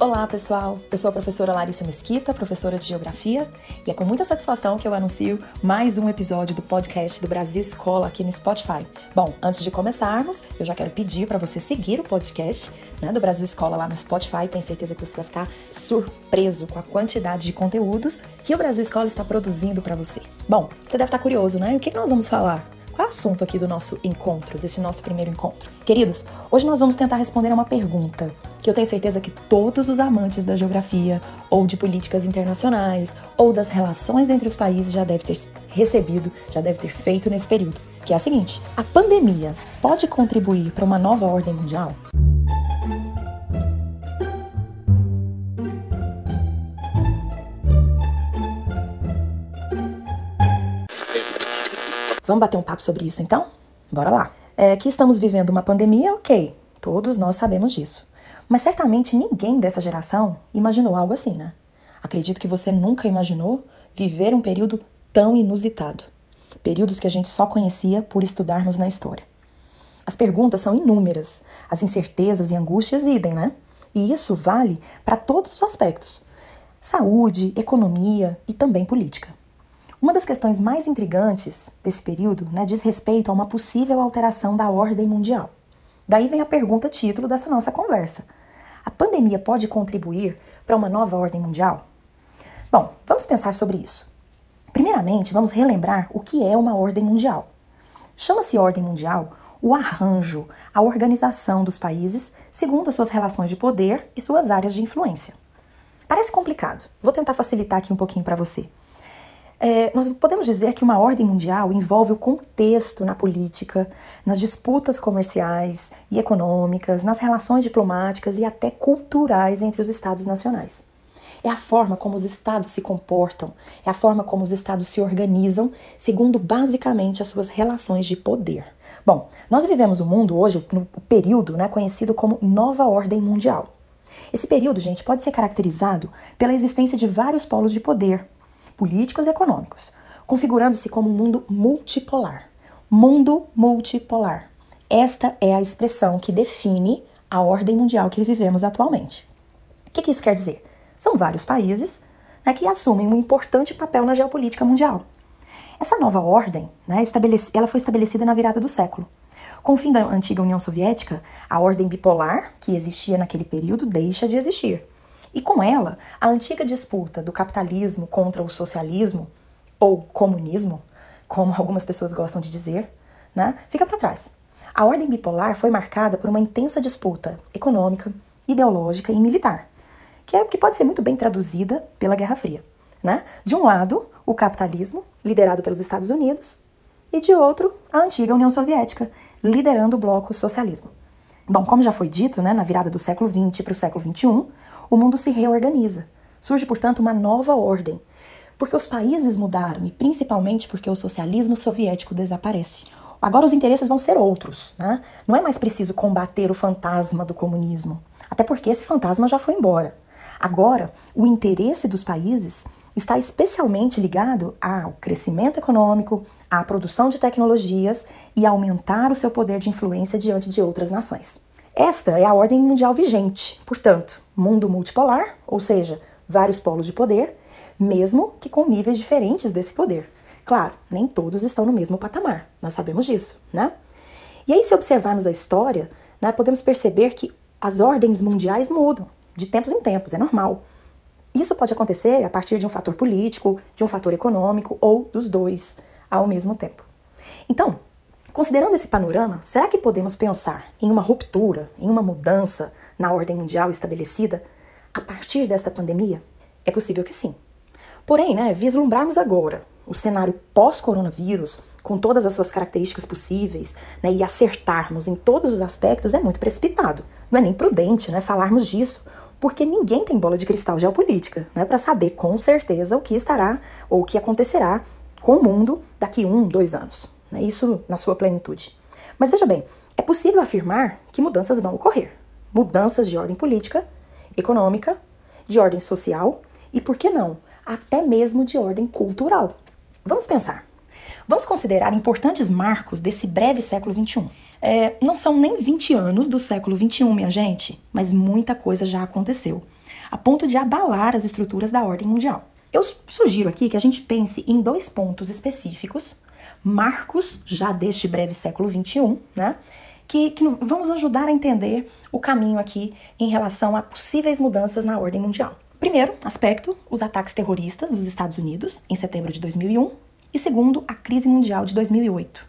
Olá, pessoal! Eu sou a professora Larissa Mesquita, professora de Geografia, e é com muita satisfação que eu anuncio mais um episódio do podcast do Brasil Escola aqui no Spotify. Bom, antes de começarmos, eu já quero pedir para você seguir o podcast né, do Brasil Escola lá no Spotify. Tenho certeza que você vai ficar surpreso com a quantidade de conteúdos que o Brasil Escola está produzindo para você. Bom, você deve estar curioso, né? O que nós vamos falar? Qual é o assunto aqui do nosso encontro, desse nosso primeiro encontro? Queridos, hoje nós vamos tentar responder a uma pergunta que eu tenho certeza que todos os amantes da geografia, ou de políticas internacionais, ou das relações entre os países já devem ter recebido, já deve ter feito nesse período. Que é a seguinte: a pandemia pode contribuir para uma nova ordem mundial? Vamos bater um papo sobre isso então? Bora lá. É que estamos vivendo uma pandemia, ok. Todos nós sabemos disso. Mas certamente ninguém dessa geração imaginou algo assim, né? Acredito que você nunca imaginou viver um período tão inusitado. Períodos que a gente só conhecia por estudarmos na história. As perguntas são inúmeras, as incertezas e angústias idem, né? E isso vale para todos os aspectos: saúde, economia e também política. Uma das questões mais intrigantes desse período né, diz respeito a uma possível alteração da ordem mundial. Daí vem a pergunta título dessa nossa conversa. A pandemia pode contribuir para uma nova ordem mundial? Bom, vamos pensar sobre isso. Primeiramente, vamos relembrar o que é uma ordem mundial. Chama-se ordem mundial o arranjo, a organização dos países segundo as suas relações de poder e suas áreas de influência. Parece complicado. Vou tentar facilitar aqui um pouquinho para você. É, nós podemos dizer que uma ordem mundial envolve o contexto na política, nas disputas comerciais e econômicas, nas relações diplomáticas e até culturais entre os estados nacionais. É a forma como os estados se comportam, é a forma como os estados se organizam, segundo basicamente as suas relações de poder. Bom, nós vivemos um mundo hoje, no período né, conhecido como Nova Ordem Mundial. Esse período, gente, pode ser caracterizado pela existência de vários polos de poder, políticos e econômicos, configurando-se como um mundo multipolar. Mundo multipolar. Esta é a expressão que define a ordem mundial que vivemos atualmente. O que, que isso quer dizer? São vários países né, que assumem um importante papel na geopolítica mundial. Essa nova ordem né, ela foi estabelecida na virada do século. Com o fim da antiga União Soviética, a ordem bipolar, que existia naquele período, deixa de existir. E com ela, a antiga disputa do capitalismo contra o socialismo, ou comunismo, como algumas pessoas gostam de dizer, né, fica para trás. A ordem bipolar foi marcada por uma intensa disputa econômica, ideológica e militar, que, é, que pode ser muito bem traduzida pela Guerra Fria. Né? De um lado, o capitalismo, liderado pelos Estados Unidos, e de outro, a antiga União Soviética, liderando o bloco socialismo. Bom, como já foi dito, né, na virada do século XX para o século XXI, o mundo se reorganiza. Surge, portanto, uma nova ordem, porque os países mudaram e principalmente porque o socialismo soviético desaparece. Agora os interesses vão ser outros, né? Não é mais preciso combater o fantasma do comunismo, até porque esse fantasma já foi embora. Agora, o interesse dos países está especialmente ligado ao crescimento econômico, à produção de tecnologias e aumentar o seu poder de influência diante de outras nações. Esta é a ordem mundial vigente, portanto, mundo multipolar, ou seja, vários polos de poder, mesmo que com níveis diferentes desse poder. Claro, nem todos estão no mesmo patamar, nós sabemos disso, né? E aí, se observarmos a história, né, podemos perceber que as ordens mundiais mudam de tempos em tempos, é normal. Isso pode acontecer a partir de um fator político, de um fator econômico ou dos dois ao mesmo tempo. Então, Considerando esse panorama, será que podemos pensar em uma ruptura, em uma mudança na ordem mundial estabelecida a partir desta pandemia? É possível que sim. Porém, né, vislumbrarmos agora o cenário pós-coronavírus, com todas as suas características possíveis, né, e acertarmos em todos os aspectos é muito precipitado. Não é nem prudente né, falarmos disso, porque ninguém tem bola de cristal geopolítica né, para saber com certeza o que estará ou o que acontecerá com o mundo daqui um, dois anos né? isso na sua plenitude. Mas veja bem, é possível afirmar que mudanças vão ocorrer. Mudanças de ordem política, econômica, de ordem social e, por que não, até mesmo de ordem cultural. Vamos pensar. Vamos considerar importantes marcos desse breve século XXI. É, não são nem 20 anos do século XXI, minha gente, mas muita coisa já aconteceu. a ponto de abalar as estruturas da ordem mundial. Eu sugiro aqui que a gente pense em dois pontos específicos, marcos já deste breve século XXI, né? Que, que vamos ajudar a entender o caminho aqui em relação a possíveis mudanças na ordem mundial. Primeiro aspecto, os ataques terroristas dos Estados Unidos em setembro de 2001 e segundo, a crise mundial de 2008.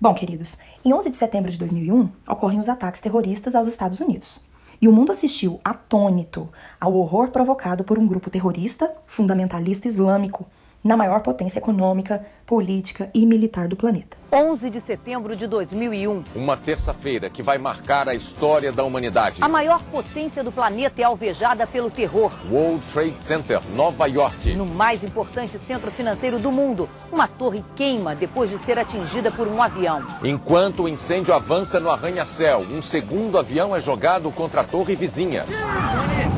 Bom, queridos, em 11 de setembro de 2001 ocorrem os ataques terroristas aos Estados Unidos. E o mundo assistiu atônito ao horror provocado por um grupo terrorista fundamentalista islâmico na maior potência econômica, política e militar do planeta. 11 de setembro de 2001. Uma terça-feira que vai marcar a história da humanidade. A maior potência do planeta é alvejada pelo terror. World Trade Center, Nova York. No mais importante centro financeiro do mundo, uma torre queima depois de ser atingida por um avião. Enquanto o incêndio avança no arranha-céu, um segundo avião é jogado contra a torre vizinha.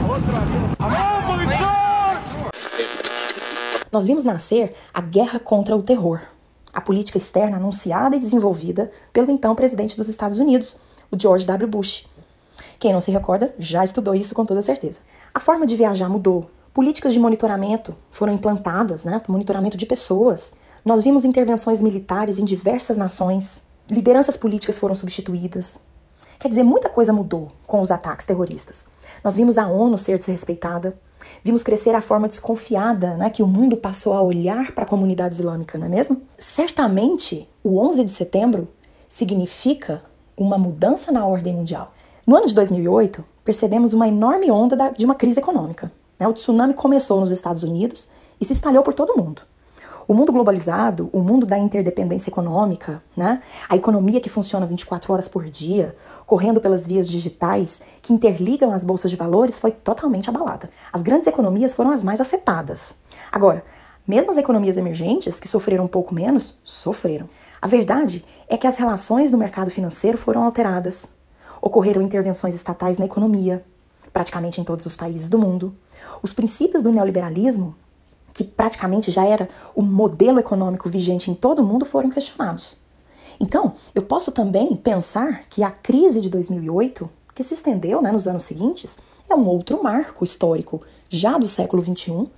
Outro avião nós vimos nascer a guerra contra o terror, a política externa anunciada e desenvolvida pelo então presidente dos Estados Unidos, o George W. Bush. Quem não se recorda já estudou isso com toda certeza. A forma de viajar mudou. Políticas de monitoramento foram implantadas, né? Monitoramento de pessoas. Nós vimos intervenções militares em diversas nações. Lideranças políticas foram substituídas. Quer dizer, muita coisa mudou com os ataques terroristas. Nós vimos a ONU ser desrespeitada, Vimos crescer a forma desconfiada né, que o mundo passou a olhar para a comunidade islâmica, não é mesmo? Certamente, o 11 de setembro significa uma mudança na ordem mundial. No ano de 2008, percebemos uma enorme onda de uma crise econômica. Né? O tsunami começou nos Estados Unidos e se espalhou por todo o mundo. O mundo globalizado, o mundo da interdependência econômica, né? a economia que funciona 24 horas por dia, correndo pelas vias digitais que interligam as bolsas de valores, foi totalmente abalada. As grandes economias foram as mais afetadas. Agora, mesmo as economias emergentes, que sofreram um pouco menos, sofreram. A verdade é que as relações no mercado financeiro foram alteradas. Ocorreram intervenções estatais na economia, praticamente em todos os países do mundo. Os princípios do neoliberalismo que praticamente já era o modelo econômico vigente em todo o mundo, foram questionados. Então, eu posso também pensar que a crise de 2008, que se estendeu né, nos anos seguintes, é um outro marco histórico já do século XXI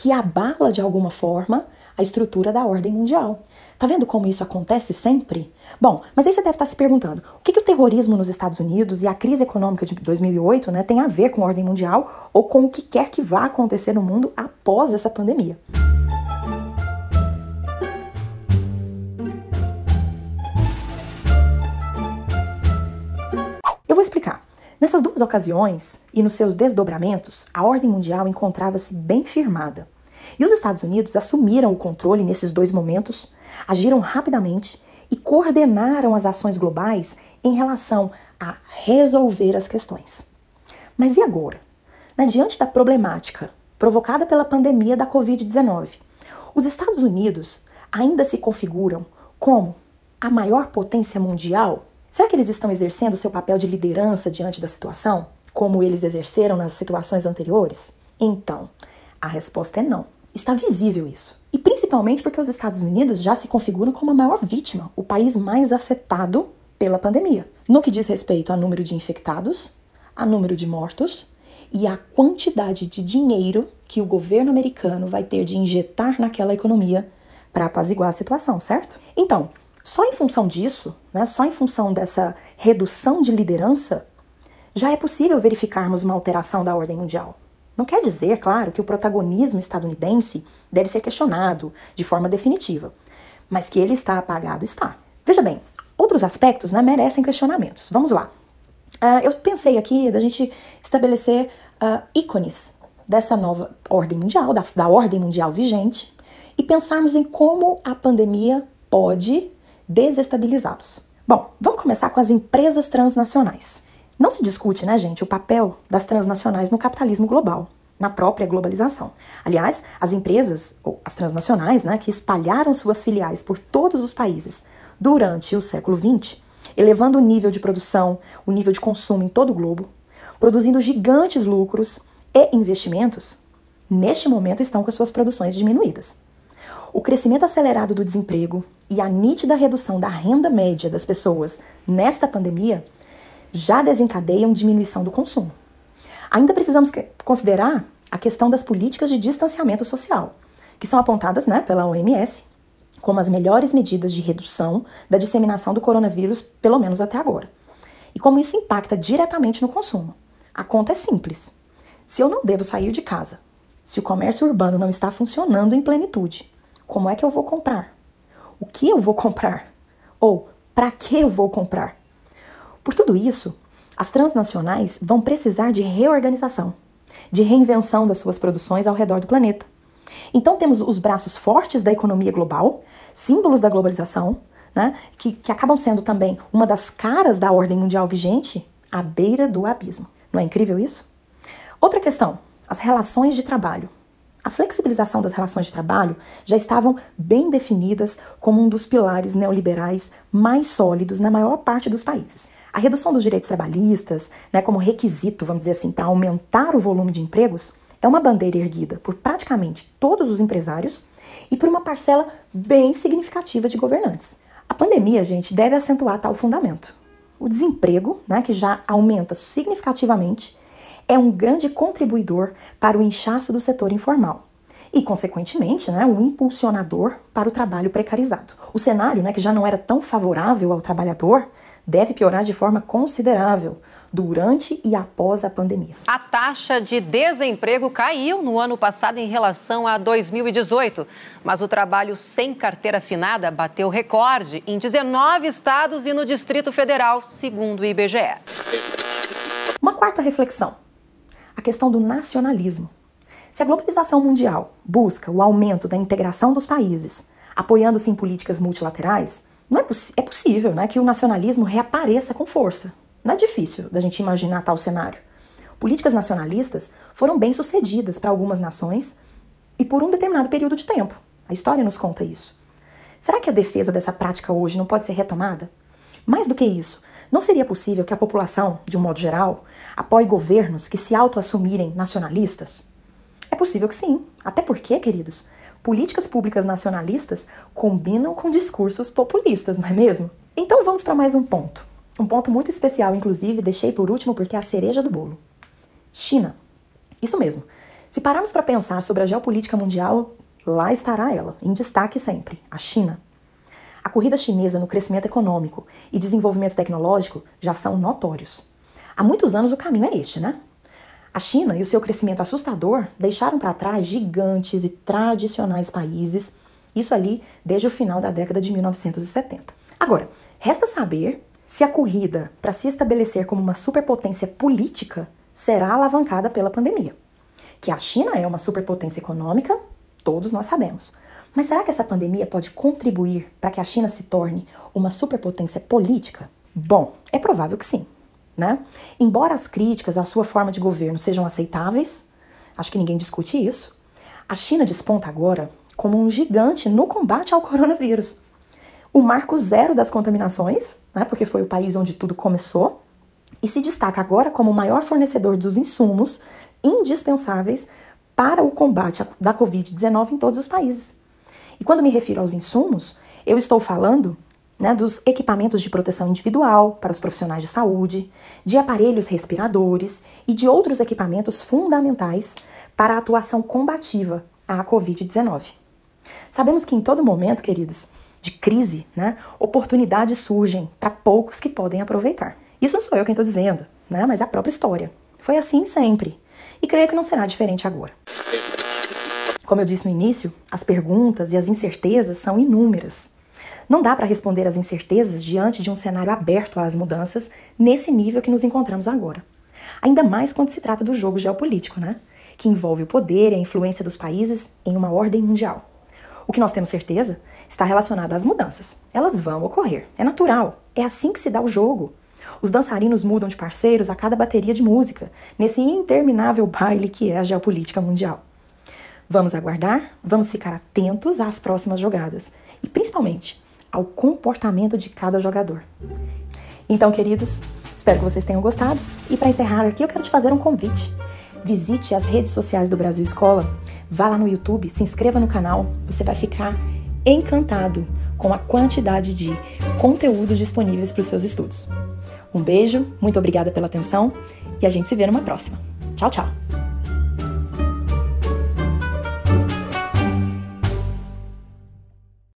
que abala de alguma forma a estrutura da ordem mundial. Tá vendo como isso acontece sempre? Bom, mas aí você deve estar se perguntando: o que, que o terrorismo nos Estados Unidos e a crise econômica de 2008 né, tem a ver com a ordem mundial ou com o que quer que vá acontecer no mundo após essa pandemia? Eu vou explicar. Nessas duas ocasiões e nos seus desdobramentos, a ordem mundial encontrava-se bem firmada. E os Estados Unidos assumiram o controle nesses dois momentos, agiram rapidamente e coordenaram as ações globais em relação a resolver as questões. Mas e agora? Na diante da problemática provocada pela pandemia da Covid-19, os Estados Unidos ainda se configuram como a maior potência mundial Será que eles estão exercendo seu papel de liderança diante da situação, como eles exerceram nas situações anteriores? Então, a resposta é não. Está visível isso. E principalmente porque os Estados Unidos já se configuram como a maior vítima, o país mais afetado pela pandemia. No que diz respeito a número de infectados, a número de mortos e a quantidade de dinheiro que o governo americano vai ter de injetar naquela economia para apaziguar a situação, certo? Então, só em função disso, né, só em função dessa redução de liderança, já é possível verificarmos uma alteração da ordem mundial. Não quer dizer, claro, que o protagonismo estadunidense deve ser questionado de forma definitiva, mas que ele está apagado está. Veja bem, outros aspectos né, merecem questionamentos. Vamos lá. Uh, eu pensei aqui da gente estabelecer uh, ícones dessa nova ordem mundial, da, da ordem mundial vigente, e pensarmos em como a pandemia pode desestabilizá-los. Bom, vamos começar com as empresas transnacionais. Não se discute, né, gente, o papel das transnacionais no capitalismo global, na própria globalização. Aliás, as empresas, ou as transnacionais, né, que espalharam suas filiais por todos os países durante o século XX, elevando o nível de produção, o nível de consumo em todo o globo, produzindo gigantes lucros e investimentos, neste momento estão com suas produções diminuídas. O crescimento acelerado do desemprego e a nítida redução da renda média das pessoas nesta pandemia já desencadeiam diminuição do consumo. Ainda precisamos considerar a questão das políticas de distanciamento social, que são apontadas né, pela OMS como as melhores medidas de redução da disseminação do coronavírus, pelo menos até agora. E como isso impacta diretamente no consumo. A conta é simples. Se eu não devo sair de casa, se o comércio urbano não está funcionando em plenitude, como é que eu vou comprar? O que eu vou comprar? Ou para que eu vou comprar? Por tudo isso, as transnacionais vão precisar de reorganização, de reinvenção das suas produções ao redor do planeta. Então temos os braços fortes da economia global, símbolos da globalização, né, que, que acabam sendo também uma das caras da ordem mundial vigente à beira do abismo. Não é incrível isso? Outra questão: as relações de trabalho. A flexibilização das relações de trabalho já estavam bem definidas como um dos pilares neoliberais mais sólidos na maior parte dos países. A redução dos direitos trabalhistas, né, como requisito, vamos dizer assim, para aumentar o volume de empregos, é uma bandeira erguida por praticamente todos os empresários e por uma parcela bem significativa de governantes. A pandemia, gente, deve acentuar tal fundamento. O desemprego, né, que já aumenta significativamente, é um grande contribuidor para o inchaço do setor informal e, consequentemente, né, um impulsionador para o trabalho precarizado. O cenário, né, que já não era tão favorável ao trabalhador, deve piorar de forma considerável durante e após a pandemia. A taxa de desemprego caiu no ano passado em relação a 2018, mas o trabalho sem carteira assinada bateu recorde em 19 estados e no Distrito Federal, segundo o IBGE. Uma quarta reflexão a questão do nacionalismo. Se a globalização mundial busca o aumento da integração dos países, apoiando-se em políticas multilaterais, não é, é possível né, que o nacionalismo reapareça com força. Não é difícil da gente imaginar tal cenário. Políticas nacionalistas foram bem sucedidas para algumas nações e por um determinado período de tempo. A história nos conta isso. Será que a defesa dessa prática hoje não pode ser retomada? Mais do que isso, não seria possível que a população, de um modo geral, apoie governos que se autoassumirem nacionalistas? É possível que sim. Até porque, queridos, políticas públicas nacionalistas combinam com discursos populistas, não é mesmo? Então vamos para mais um ponto. Um ponto muito especial, inclusive, deixei por último porque é a cereja do bolo. China. Isso mesmo. Se pararmos para pensar sobre a geopolítica mundial, lá estará ela, em destaque sempre, a China. A corrida chinesa no crescimento econômico e desenvolvimento tecnológico já são notórios. Há muitos anos o caminho é este, né? A China e o seu crescimento assustador deixaram para trás gigantes e tradicionais países, isso ali desde o final da década de 1970. Agora, resta saber se a corrida para se estabelecer como uma superpotência política será alavancada pela pandemia. Que a China é uma superpotência econômica, todos nós sabemos. Mas será que essa pandemia pode contribuir para que a China se torne uma superpotência política? Bom, é provável que sim. Né? Embora as críticas à sua forma de governo sejam aceitáveis, acho que ninguém discute isso, a China desponta agora como um gigante no combate ao coronavírus. O marco zero das contaminações, né, porque foi o país onde tudo começou, e se destaca agora como o maior fornecedor dos insumos indispensáveis para o combate da Covid-19 em todos os países. E quando me refiro aos insumos, eu estou falando né, dos equipamentos de proteção individual para os profissionais de saúde, de aparelhos respiradores e de outros equipamentos fundamentais para a atuação combativa à Covid-19. Sabemos que em todo momento, queridos, de crise, né, oportunidades surgem para poucos que podem aproveitar. Isso não sou eu quem estou dizendo, né, mas é a própria história. Foi assim sempre. E creio que não será diferente agora. Como eu disse no início, as perguntas e as incertezas são inúmeras. Não dá para responder às incertezas diante de um cenário aberto às mudanças nesse nível que nos encontramos agora. Ainda mais quando se trata do jogo geopolítico, né? Que envolve o poder e a influência dos países em uma ordem mundial. O que nós temos certeza está relacionado às mudanças. Elas vão ocorrer. É natural. É assim que se dá o jogo. Os dançarinos mudam de parceiros a cada bateria de música, nesse interminável baile que é a geopolítica mundial. Vamos aguardar, vamos ficar atentos às próximas jogadas e principalmente ao comportamento de cada jogador. Então, queridos, espero que vocês tenham gostado e para encerrar aqui eu quero te fazer um convite. Visite as redes sociais do Brasil Escola, vá lá no YouTube, se inscreva no canal, você vai ficar encantado com a quantidade de conteúdos disponíveis para os seus estudos. Um beijo, muito obrigada pela atenção e a gente se vê numa próxima. Tchau, tchau.